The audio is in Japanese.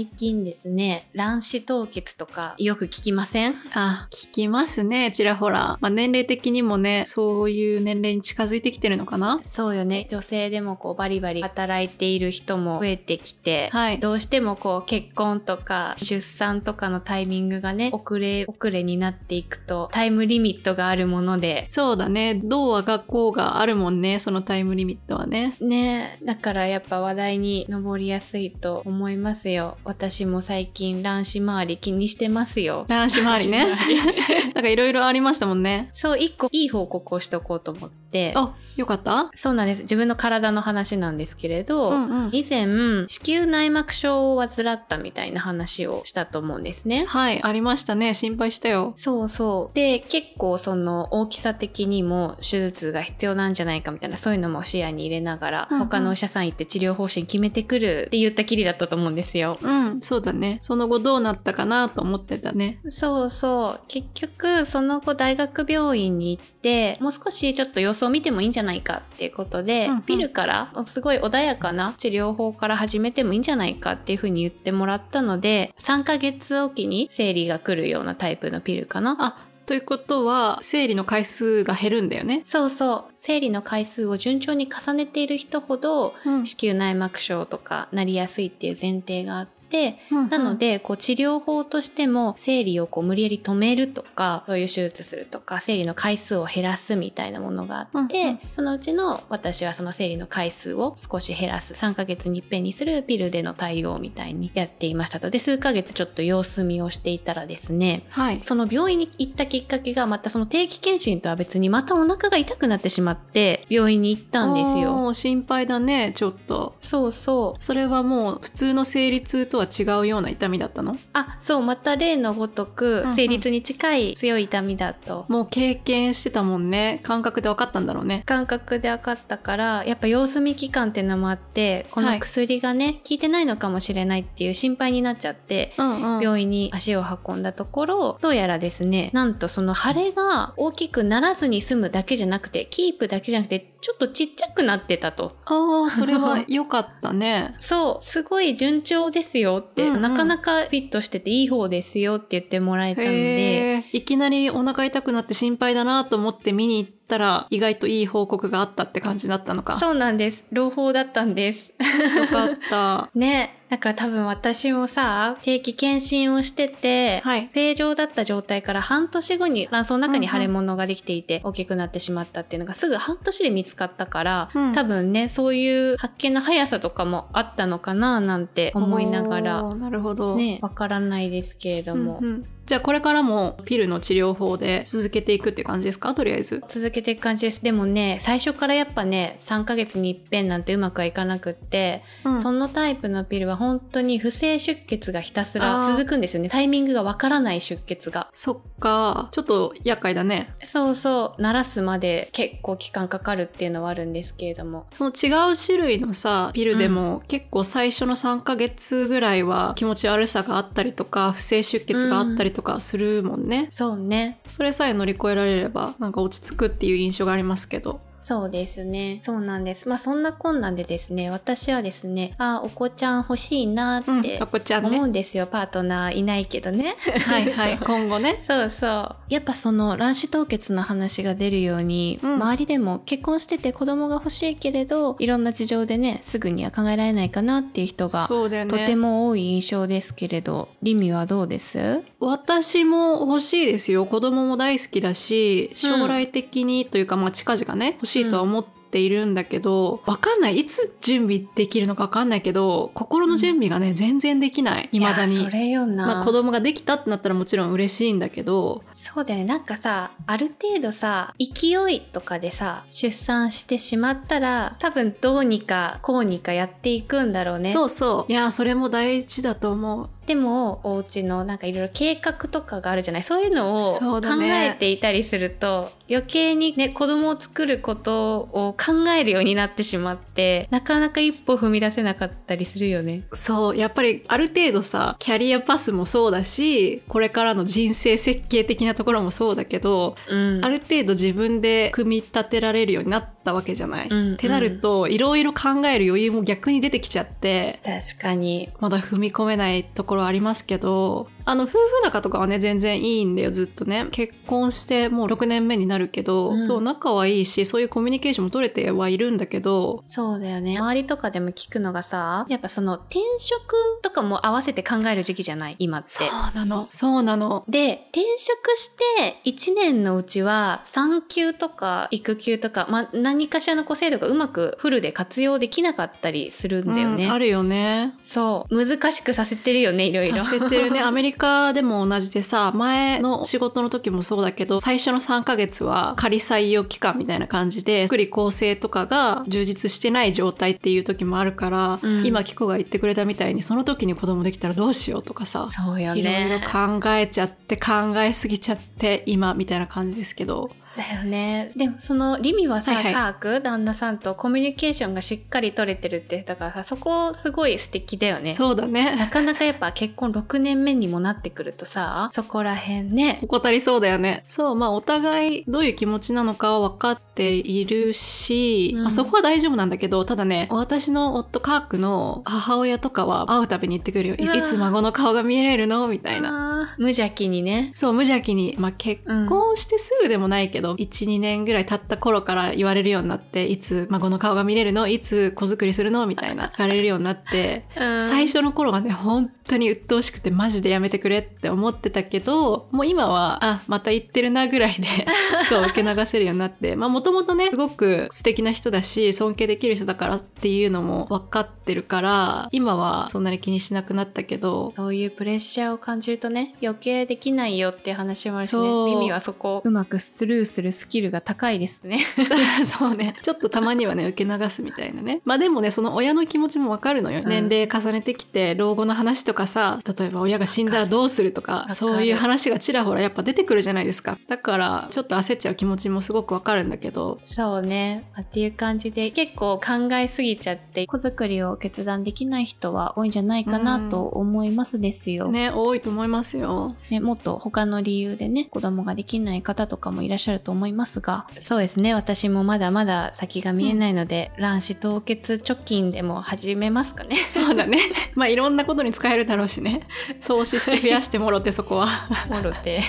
最近ですね、卵子凍結とかよく聞きません？あ、聞きますね、ちらほら。まあ、年齢的にもね、そういう年齢に近づいてきてるのかな？そうよね。女性でもこうバリバリ働いている人も増えてきて、はいどうしてもこう結婚とか出産とかのタイミングがね、遅れ遅れになっていくとタイムリミットがあるもので、そうだね。どうあがこうがあるもんね、そのタイムリミットはね。ねだからやっぱ話題に上りやすいと思いますよ。私も最近卵子周り気にしてますよ。卵子周りね。なんかいろいろありましたもんね。そう、一個いい報告をしとこうと思って。あ、よかった？そうなんです。自分の体の話なんですけれど、うんうん。以前、子宮内膜症を患ったみたいな話をしたと思うんですね。はい、ありましたね。心配したよ。そうそう。で、結構その大きさ的にも手術が必要なんじゃないかみたいな、そういうのも視野に入れながら、うんうん他のお医者さん行って治療方針決めてくるって言ったきりだったと思うんですよ。うん、そうだね。その後どうなったかなと思ってたね。そうそう。結局、その後大学病院に行って、もう少しちょっと様子を見てもいいんじゃないかっていうことで、うんうんピルから、すごい穏やかな治療法から始めてもいいんじゃないかっていうふうに言ってもらったので、3ヶ月おきに生理が来るようなタイプのピルかな。あ、ということは、生理の回数が減るんだよね。そうそう。生理の回数を順調に重ねている人ほど、うん子宮内膜症とかなりやすいっていう前提があって、うんなので、こう治療法としても生理をこう無理やり止めるとか、そういう手術するとか、生理の回数を減らすみたいなものがあって、うんうんそのうちの私はその生理の回数を少し減らす、3ヶ月に一遍にするピルでの対応みたいにやっていましたと。で、数ヶ月ちょっと様子見をしていたらですね、はい。その病院に行ったきっかけがまたその定期検診とは別にまたお腹が痛くなってしまって病院に行ったんですよ。心配だね、ちょっと。そうそう。それはもう普通の生理痛とは違うような痛みだったの？あ、そう、また例のごとくうんうん生理痛に近い強い痛みだと。もう経験してたもんね。感覚で分かったんだろうね。感覚で分かったから、やっぱ様子見期間っていうのもあって、このはい薬がね、効いてないのかもしれないっていう心配になっちゃって、うんうん。病院に足を運んだところ、どうやらですね、なんとその腫れが大きくならずに済むだけじゃなくて、キープだけじゃなくて、ちょっとちっちゃくなってたと。ああ、それは 良かったね。そう、すごい順調ですよって、うんうんなかなかフィットしてていい方ですよって言ってもらえたので。いきなりお腹痛くなって心配だなと思って見に行ったら意外といい報告があったって感じだったのか。そうなんです。朗報だったんです。よかった。ね。だから多分私もさ、定期検診をしてて、はい。正常だった状態から半年後に卵巣の中に腫れ物ができていて大きくなってしまったっていうのがすぐ半年で見つかったから、うん多分ね、そういう発見の速さとかもあったのかななんて思いながら、なるほど。ね、わからないですけれども、うんうんじゃあこれからもピルの治療法で続けていくって感じですか？とりあえず。続けていく感じです。でもね、最初からやっぱね、3ヶ月に一遍なんてうまくはいかなくって、うんそのタイプのピルは本当に不正出血がひたすら続くんですよね。タイミングがわからない出血が。そっか。ちょっと厄介だね。そうそう、慣らすまで結構期間かかるっていうのはあるんですけれども。その違う種類のさ、ピルでも、結構最初の3ヶ月ぐらいは気持ち悪さがあったりとか、不正出血があったりとかするもんね。そうね。それさえ乗り越えられれば、なんか落ち着くっていう印象がありますけど。そうですね。そうなんです。まあそんなこんなんでですね、私はですね、あ、お子ちゃん欲しいなうん、ってあこちゃん思うね。んですよ。パートナーいないけどね。はいはい。今後ね。そうそう。やっぱその卵子凍結の話が出るように、うん周りでも結婚してて子供が欲しいけれど、いろんな事情でね、すぐには考えられないかなっていう人が、そうだよね。とても多い印象ですけれど、リミはどうです？私も欲しいですよ。子供も大好きだし、将来的にというか、まあ近々ね、欲しいとは思っているんだけど、わかんない。いつ準備できるのかわかんないけど、心の準備がね、全然できない。未だにそ。れよな。まあ子供ができたってなったらもちろん嬉しいんだけど、そうだよね。なんかさ、ある程度さ、勢いとかでさ、出産してしまったら、多分どうにかこうにかやっていくんだろうね。そうそう。いや、それも大事だと思う。でもお家のなんかいろいろ計画とかがあるじゃない。そういうのを考えていたりすると、余計にね子供を作ることを考えるようになってしまってなかなか一歩踏み出せなかったりするよね。そうやっぱりある程度さキャリアパスもそうだしこれからの人生設計的なところもそうだけど、うん。ある程度自分で組み立てられるようになったわけじゃない？うん。ってなるといろいろ考える余裕も逆に出てきちゃって確かに。まだ踏み込めないところありますけどあの夫婦仲とかはね全然いいんだよずっとね。結婚してもう6年目になるけど、うん。そう仲はいいしそういうコミュニケーションも取れてはいるんだけど。そうだよね。周りとかでも聞くのがさやっぱその転職とかも合わせて考える時期じゃない？今って。そうなの。そうなの。で転職して1年のうちは産休とか育休とか、まあ、何かしらのこう制度がうまくフルで活用できなかったりするんだよね。うんあるよね。そう。難しくさせてるよねいろいろ。させてるね。アメリカでも同じでさ前の仕事の時もそうだけど最初の3ヶ月は仮採用期間みたいな感じで福利厚生とかが充実してない状態っていう時もあるから、うん今キコが言ってくれたみたいにその時に子供できたらどうしようとかさそうよいろいろね。考えちゃって考えすぎちゃって今みたいな感じですけどだよね。でもそのリミはさ、はいはい。カーク旦那さんとコミュニケーションがしっかり取れてるってだからさそこすごい素敵だよね。そうだなねかなかやっぱ結婚6年目にもなってくるとさそこら辺ね。怠りそうだよね。そうまあお互いどういう気持ちなのかは分かっているし、うん。まあ、そこは大丈夫なんだけどただね私の夫カークの母親とかは会うたびに言ってくるよ。いつ孫の顔が見れるの？みたいな。無邪気にね。そう無邪気に、まあ、結婚してすぐでもないけど、12年ぐらい経った頃から言われるようになっていつ孫の顔が見れるの？いつ子作りするの？みたいな 聞かれるようになってうん。最初の頃はね本当に鬱陶しくてマジでやめてくれって思ってたけどもう今はあ。また言ってるなぐらいで そう受け流せるようになって。まあもともとねすごく素敵な人だし尊敬できる人だからっていうのも分かってるから今はそんなに気にしなくなったけどそういうプレッシャーを感じるとね余計できないよって話もあるしね。耳はそこ。をうまくスルーするスキルが高いですね。そうね。ちょっとたまにはね受け流すみたいなね。まあでもねその親の気持ちも分かるのよ、うん。年齢重ねてきて老後の話とかさ例えば親が死んだらどうするとかるそういう話がちらほらやっぱ出てくるじゃないですか。だからちょっと焦っちゃう気持ちもすごく分かるんだけど。そうね。まあっていう感じで結構考えすぎちゃって子作りを決断できない人は多いんじゃないかなと思いますですよ、ね多いと思いますよ。ね、もっと他の理由でね子供ができない方とかもいらっしゃると思いますが。そうですね。私もまだまだ先が見えないので、卵子凍結貯金でも始めますかね。そうだね。まあいろんなことに使えるだろうしね。投資して増やしてもろてそこは。もろて